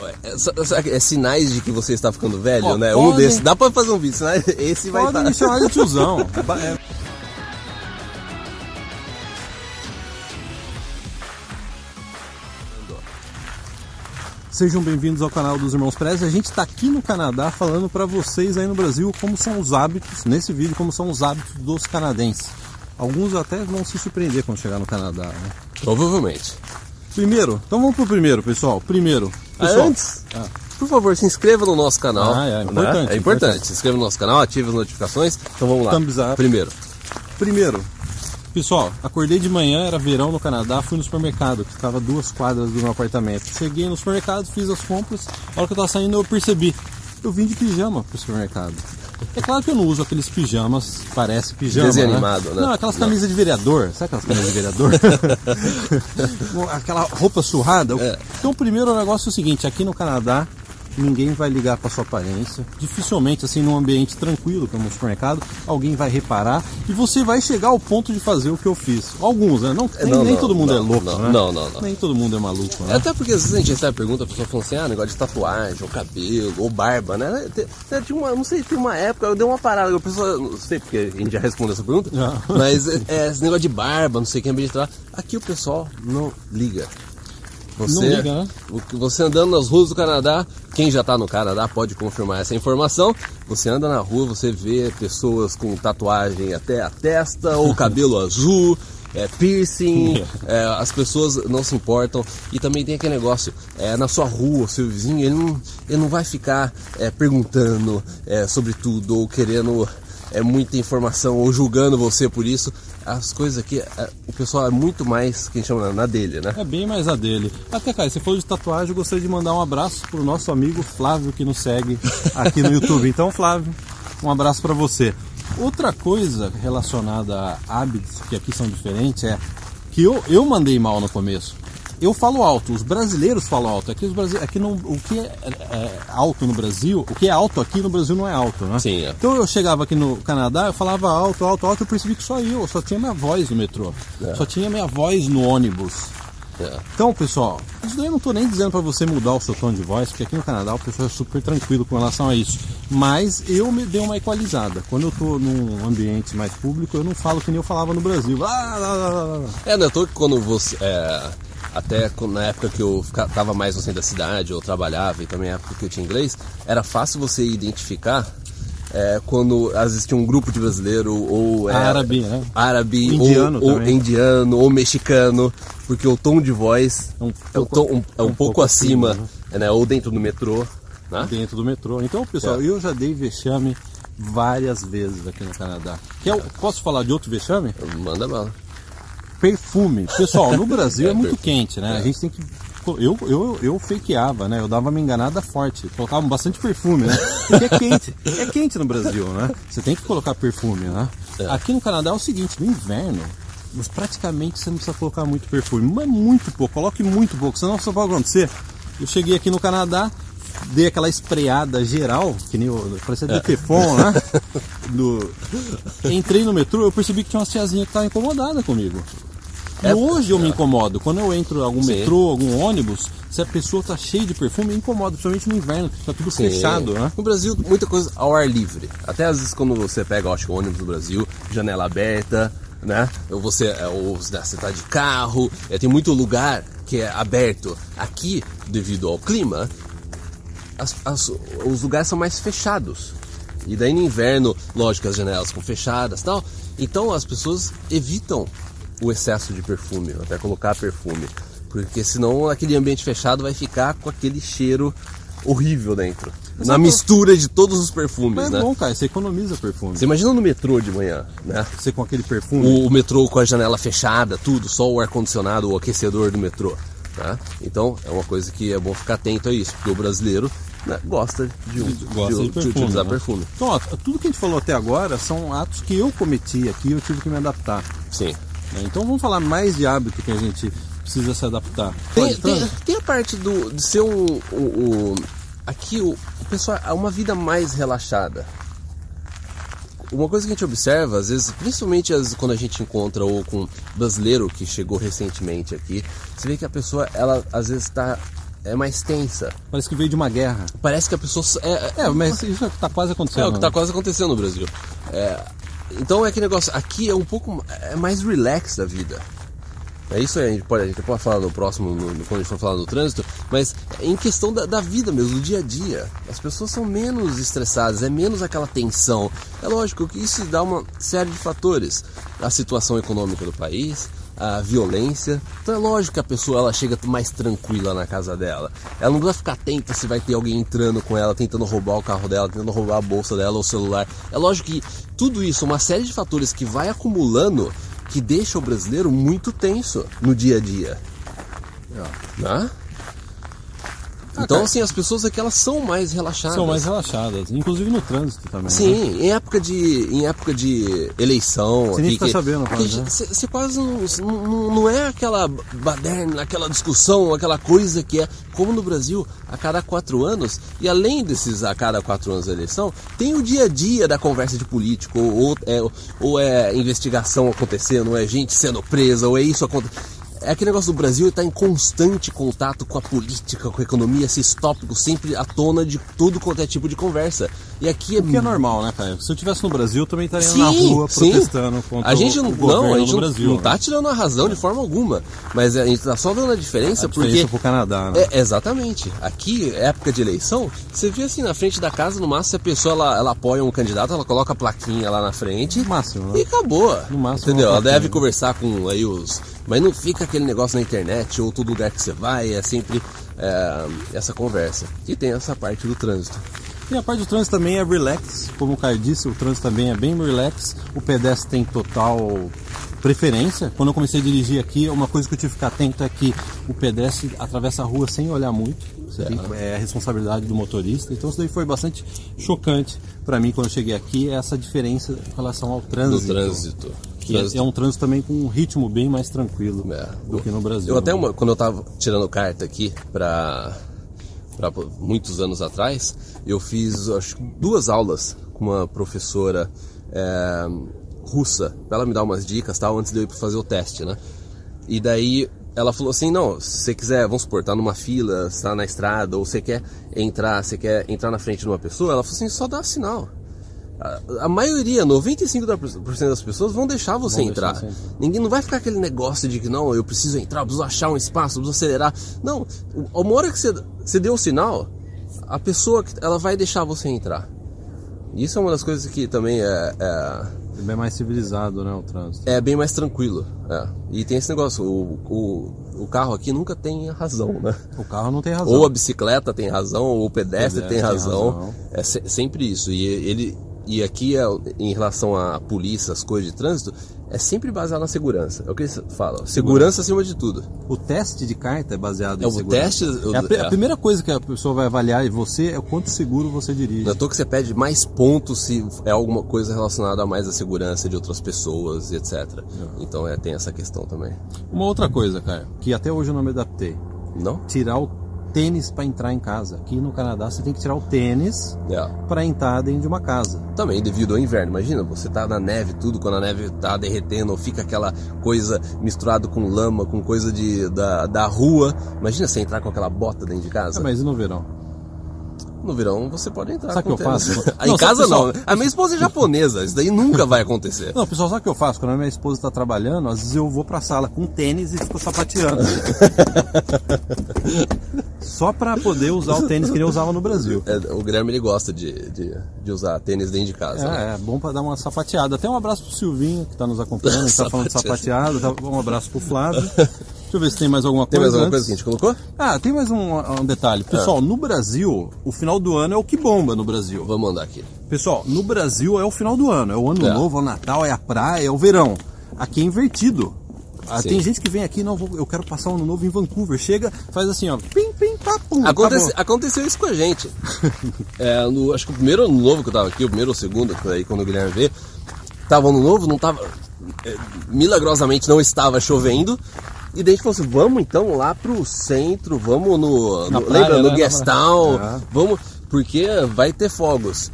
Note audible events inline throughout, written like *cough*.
É, é, sinais de que você está ficando velho, Ó, né? podem- Um desses. Dá pra fazer um vídeo, sinais- esse vai estar. me chamar de tiozão. *laughs* É. Sejam bem-vindos ao canal dos Irmãos Prez. A gente está aqui no Canadá falando para vocês aí no Brasil como são os hábitos, nesse vídeo, como são os hábitos dos canadenses. Alguns até vão se surpreender quando chegar no Canadá. Né? Provavelmente. Primeiro, então vamos pro primeiro, pessoal. Primeiro, Ah, pessoal, Antes, Ah. por favor, se inscreva no nosso canal. Ah, é, né? importante, É importante. importante. Se inscreva no nosso canal, ative as notificações. Então vamos lá. Thumbs up. Primeiro. Primeiro, pessoal, acordei de manhã, era verão no Canadá, fui no supermercado, que ficava duas quadras do meu apartamento. Cheguei no supermercado, fiz as compras, a hora que eu tava saindo eu percebi, eu vim de pijama pro supermercado. É claro que eu não uso aqueles pijamas, parece pijama. Desenho né? animado, né? Não, aquelas Não. camisas de vereador, sabe aquelas camisas de vereador? *laughs* Aquela roupa surrada. É. Então, o primeiro negócio é o seguinte: aqui no Canadá, ninguém vai ligar para sua aparência. Dificilmente, assim, num ambiente tranquilo, como um supermercado, alguém vai reparar e você vai chegar ao ponto de fazer o que eu fiz. Alguns, né? Não, nem, Não, nem não, todo mundo é louco, não, né? não, não, não. Nem todo mundo é maluco, né? Até porque às vezes a gente recebe pergunta, a pessoa fala assim, ah, negócio de tatuagem, ou cabelo, ou barba, né? Tem- tem- Tinha uma, não sei, tem uma época, eu dei uma parada, a pessoa, não sei porque a gente já respondeu essa pergunta, mas é, é, esse negócio de barba, não sei o que, ambiente de trabalho, aqui o pessoal não liga. Você, liga, né? o que- Você andando nas ruas do Canadá, quem já tá no Canadá pode confirmar essa informação. Você anda na rua, você vê pessoas com tatuagem até a testa, ou *laughs* cabelo azul, é, piercing, *laughs* é, as pessoas não se importam. E também tem aquele negócio, é, na sua rua, o seu vizinho, ele não, ele não vai ficar é, perguntando é, sobre tudo, ou querendo é, muita informação, ou julgando você por isso. As coisas aqui, é, o pessoal é muito mais, quem chama, na dele, né? É bem mais a dele. Até, cara, você falou de tatuagem, eu gostaria de mandar um abraço pro nosso amigo Flávio que nos segue aqui no YouTube. *laughs* Então, Flávio, um abraço para você. Outra coisa relacionada a hábitos que aqui são diferentes é que eu, eu mandei mal no começo. Eu falo alto, os brasileiros falam alto. Aqui, os brasile... aqui não, o que é, é alto no Brasil, o que é alto aqui no Brasil não é alto, né? Sim, é. Então eu chegava aqui no Canadá, eu falava alto, alto, alto, eu percebi que só eu, só tinha minha voz no metrô. É. Só tinha minha voz no ônibus. É. Então, pessoal, isso daí eu não tô nem dizendo pra você mudar o seu tom de voz, porque aqui no Canadá o pessoal é super tranquilo com relação a isso. Mas eu me dei uma equalizada. Quando eu tô num ambiente mais público, eu não falo que nem eu falava no Brasil. Ah, lá, lá, lá. É, não é que quando você. é, até na época que eu fica- tava mais no centro da cidade, eu trabalhava e também na época que eu tinha inglês, era fácil você identificar é, quando tinha um grupo de brasileiro ou. é, Árabe, né? Árabe, Indiano ou, ou indiano, ou mexicano, porque o tom de voz É um é um, pouco- tom- um- é um pouco, pouco acima, acima, né? Ou dentro do metrô. Né? Dentro do metrô. Então, pessoal, É. eu já dei vexame várias vezes aqui no Canadá. Quer, posso falar de outro vexame? Manda bala. Perfume. Pessoal, no Brasil é, *laughs* É, muito perfume. quente, né? A gente tem que. Eu, eu, eu fakeava, né? Eu dava uma enganada forte. Colocava bastante perfume, né? Porque é quente. É quente no Brasil, né? Você tem que colocar perfume, né? É. Aqui no Canadá é o seguinte, no inverno, mas praticamente você não precisa colocar muito perfume. Mas muito pouco, coloque muito pouco, senão só vai acontecer. Eu cheguei aqui no Canadá, dei aquela espreada geral, que nem o. Parecia de Teflon, né? *laughs* Do... Entrei no metrô, eu percebi que tinha uma tiazinha que estava incomodada comigo. É, Hoje eu me incomodo. Quando eu entro em algum Sim. metrô, algum ônibus, se a pessoa tá cheia de perfume, me incomoda, principalmente no inverno, que tá tudo Sim. fechado, né? No Brasil, muita coisa ao ar livre. Até às vezes quando você pega, acho que o ônibus no Brasil, janela aberta, né? Ou você, é, ou você tá de carro, é, tem muito lugar que é aberto. Aqui, devido ao clima, as- as- os lugares são mais fechados. E daí no inverno, lógico, as janelas ficam fechadas tal. Então as pessoas evitam o excesso de perfume, até colocar perfume. Porque senão aquele ambiente fechado vai ficar com aquele cheiro horrível dentro. Na mistura de todos os perfumes, Mas é né? bom, cara, você economiza perfume. Você imagina no metrô de manhã, né? Você com aquele perfume. O, o metrô com a janela fechada, tudo, só o ar-condicionado, o aquecedor do metrô. Tá? Então é uma coisa que é bom ficar atento a isso, porque o brasileiro né, gosta de, um- Gosta de, perfume, utilizar né? perfume. Então, ó, tudo que a gente falou até agora são atos que eu cometi aqui e eu tive que me adaptar. Sim. Né? Então vamos falar mais de hábito que a gente precisa se adaptar. Tem, tem, tem a parte do, de ser um. um- um- aqui o, o pessoal é uma vida mais relaxada. Uma coisa que a gente observa, às vezes, principalmente vezes, quando a gente encontra ou com brasileiro que chegou recentemente aqui, você vê que a pessoa, ela às vezes está é mais tensa. Parece que veio de uma guerra. Parece que a pessoa. É, É, mas isso está quase acontecendo. é o que tá né? quase acontecendo no Brasil. É, então é aquele negócio, aqui é um pouco é mais relax da vida. É isso aí, a gente pode, a gente pode falar no próximo, no- quando a gente for falar do trânsito, mas em questão da, da vida mesmo, do dia a dia. As pessoas são menos estressadas, é menos aquela tensão. É lógico que isso dá uma série de fatores. A situação econômica do país, a violência. Então é lógico que a pessoa ela chega mais tranquila na casa dela. Ela não precisa ficar atenta se vai ter alguém entrando com ela, tentando roubar o carro dela, tentando roubar a bolsa dela ou o celular. É lógico que tudo isso, uma série de fatores que vai acumulando que deixa o brasileiro muito tenso no dia a dia. Né? Então, cara. assim, as pessoas aqui elas são mais relaxadas. São mais relaxadas, inclusive no trânsito também. né? Sim, em época de, em época de eleição. Você nem aqui, que- sabendo, que quase, né? Você você quase não, não, não é aquela baderna, aquela discussão, aquela coisa que é como no Brasil, a cada quatro anos, e além desses a cada quatro anos da eleição, tem o dia a dia da conversa de político, ou, ou é, ou é investigação acontecendo, ou é gente sendo presa, ou é isso acontecendo. É aquele negócio do Brasil estar em constante contato com a política, com a economia, esses tópicos sempre à tona de tudo quanto é tipo de conversa. E aqui é O que é normal, né, cara? Se eu estivesse no Brasil, eu também estaria Sim, na rua sim. protestando contra a gente o, não, o governo não, a gente do Brasil. não né? tá tirando a razão de forma alguma, mas a gente tá só dando a diferença A porque diferença pro Canadá, né? é, exatamente. Aqui, época de eleição, você vê assim na frente da casa, no máximo, se a pessoa ela, ela apoia um candidato, ela coloca a plaquinha lá na frente No máximo, né? e acabou. No máximo, entendeu? Ela deve plaquinha. conversar com aí os. Mas não fica aquele negócio na internet ou todo lugar que você vai, é sempre é, essa conversa. E tem essa parte do trânsito. E a parte do trânsito também é relax, como o Caio disse, o trânsito também é bem relax. O pedestre tem total preferência. Quando eu comecei a dirigir aqui, uma coisa que eu tive que ficar atento é que o pedestre atravessa a rua sem olhar muito. É a responsabilidade do motorista. Então isso daí foi bastante chocante para mim quando eu cheguei aqui, essa diferença em relação ao Do trânsito. Que é- é um trânsito também com um ritmo bem mais tranquilo É. do que no Brasil. Eu até né? uma- quando eu tava tirando carta aqui pra muitos anos atrás, eu fiz acho, duas aulas com uma professora é, russa, pra ela me dar umas dicas tal, antes de eu ir fazer o teste, né? E daí ela falou assim, não, se você quiser, vamos supor, tá numa fila, está na estrada, ou você quer entrar, você quer entrar na frente de uma pessoa, ela falou assim, só dá sinal. A, a maioria, 95% das pessoas vão deixar você Vão deixar entrar. você entrar. Ninguém não vai ficar aquele negócio de que não, eu preciso entrar, eu preciso achar um espaço, eu preciso acelerar. Não, o- uma hora que você, você deu o sinal, a pessoa que- ela vai deixar você entrar. Isso é uma das coisas que também é, é, É bem mais civilizado, né, o trânsito. é bem mais tranquilo. é. E tem esse negócio, o, o, o carro aqui nunca tem razão, né? O carro não tem razão. Ou a bicicleta tem razão, ou o pedestre, Pedestre tem tem razão. razão. É se- sempre isso. E ele e aqui é, em relação à polícia, as coisas de trânsito, é sempre baseado na segurança. É o que eles falam. Segurança acima de tudo. O teste de carta é baseado É, em o segurança. teste- o- É a, é. a primeira coisa que a pessoa vai avaliar em você é o quanto seguro você dirige. Não é à toa que você pede mais pontos se é alguma coisa relacionada a mais a segurança de outras pessoas e etc. Então é, tem essa questão também. Uma outra coisa, cara, que até hoje eu não me adaptei. Não? Tirar o tênis para entrar em casa. Aqui no Canadá você tem que tirar o tênis É. para entrar dentro de uma casa. Também devido ao inverno. Imagina, você tá na neve, tudo, quando a neve tá derretendo, fica aquela coisa misturado com lama, com coisa de, da, da rua. Imagina você entrar com aquela bota dentro de casa. Ah, mas e no verão? No verão você pode entrar Sabe o que eu faço? *laughs* Em Não, casa pessoal? não. A minha esposa é japonesa, isso daí nunca vai acontecer. *laughs* Não, pessoal, sabe o que eu faço? Quando a minha esposa está trabalhando, às vezes eu vou pra sala com tênis e fico sapateando. *laughs* Só pra poder usar o tênis que ele usava no Brasil. É, o Guilherme ele gosta de, de, de usar tênis dentro de casa. né? É, é bom pra dar uma sapateada. Até um abraço pro Silvinho, que tá nos acompanhando, a gente tá falando de sapateada. Tá- Um abraço pro Flávio. Deixa eu ver se tem mais alguma Tem coisa. mais alguma coisa antes. que a gente colocou? Ah, tem mais um, um detalhe. Pessoal, no Brasil, o final do ano é o que bomba no Brasil. Vamos mandar aqui. Pessoal, no Brasil é o final do ano. É o ano É. novo, é o Natal, é a praia, é o verão. Aqui é invertido. Ah, tem gente que vem aqui, não, eu quero passar o ano novo em Vancouver. Chega, faz assim, ó, pim, pim, papum. Acontece- acabou. aconteceu isso com a gente. *laughs* É, no- acho que o primeiro ano novo que eu tava aqui, o primeiro ou o segundo, aí quando o Guilherme veio, tava ano novo, não tava. é, milagrosamente não estava chovendo. E daí a gente falou assim, vamos então lá pro centro, vamos no. No- praia, lembra? No né? guest Na town. É. vamos. Porque vai ter fogos.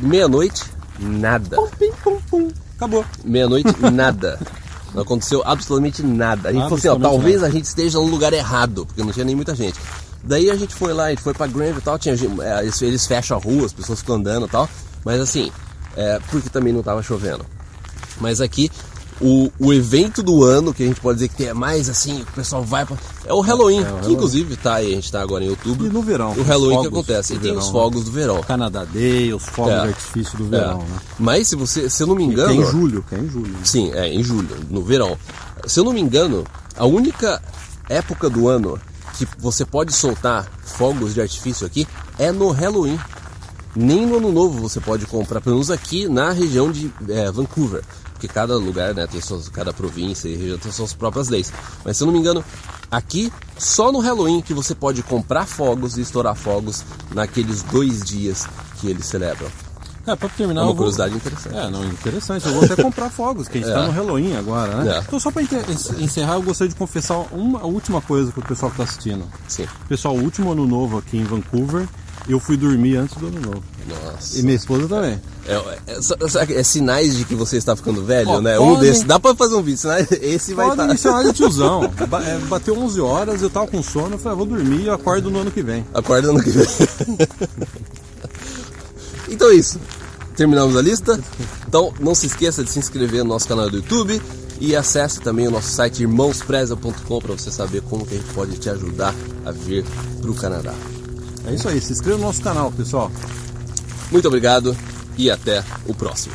Meia-noite, nada. Pum, pim, pum, pum. Acabou. Meia-noite, *laughs* nada. Não aconteceu absolutamente nada. A gente falou assim, ó, talvez nada. a gente esteja no lugar errado, porque não tinha nem muita gente. Daí a gente foi lá, a gente foi pra Granville e tal, tinha, é, eles, eles fecham a rua, as pessoas ficam andando e tal, mas assim, é, porque também não tava chovendo. Mas aqui, o, o evento do ano, que a gente pode dizer que tem é mais assim, o pessoal vai pra. É o Halloween, o que Halloween. inclusive tá aí, a gente tá agora em outubro. E no verão, O Halloween os que fogos acontece. E tem verão, os né? fogos do verão. Canadá Day, os fogos É. de artifício do É. verão, né? Mas se você, se eu não me engano. é em julho, que é em julho. né? Sim, é em julho, no verão. Se eu não me engano, a única época do ano que você pode soltar fogos de artifício aqui é no Halloween. Nem no ano novo você pode comprar, pelo menos aqui na região de é, Vancouver. Porque cada lugar, né, tem suas, cada província e região tem suas próprias leis. Mas se eu não me engano, aqui só no Halloween que você pode comprar fogos e estourar fogos naqueles dois dias que eles celebram. É, pra terminar. É uma eu vou- curiosidade interessante. É, não, interessante. Eu vou até comprar fogos, que a gente *laughs* É. tá no Halloween agora, né? É. Então, só enter- encerrar, eu gostaria de confessar uma última coisa pro pessoal que tá assistindo. Sim. Pessoal, o último ano novo aqui em Vancouver, eu fui dormir antes do ano novo. Nossa. E minha esposa também. É, é, sabe, é sinais de que você está ficando velho, Ó, né? Um podem- desses. Dá pra fazer um vídeo, sinais, esse vai Pode estar. chamar de tiozão. *laughs* É, Bateu 11 horas, eu tava com sono, eu falei, ah, vou dormir e acordo no ano que vem. Acorda no que vem. *laughs* então é isso. Terminamos a lista. Então não se esqueça de se inscrever no nosso canal do YouTube e acesse também o nosso site irmãospreza.com para você saber como que a gente pode te ajudar a vir para o Canadá. É isso aí, se inscreva no nosso canal, pessoal. Muito obrigado e até o próximo.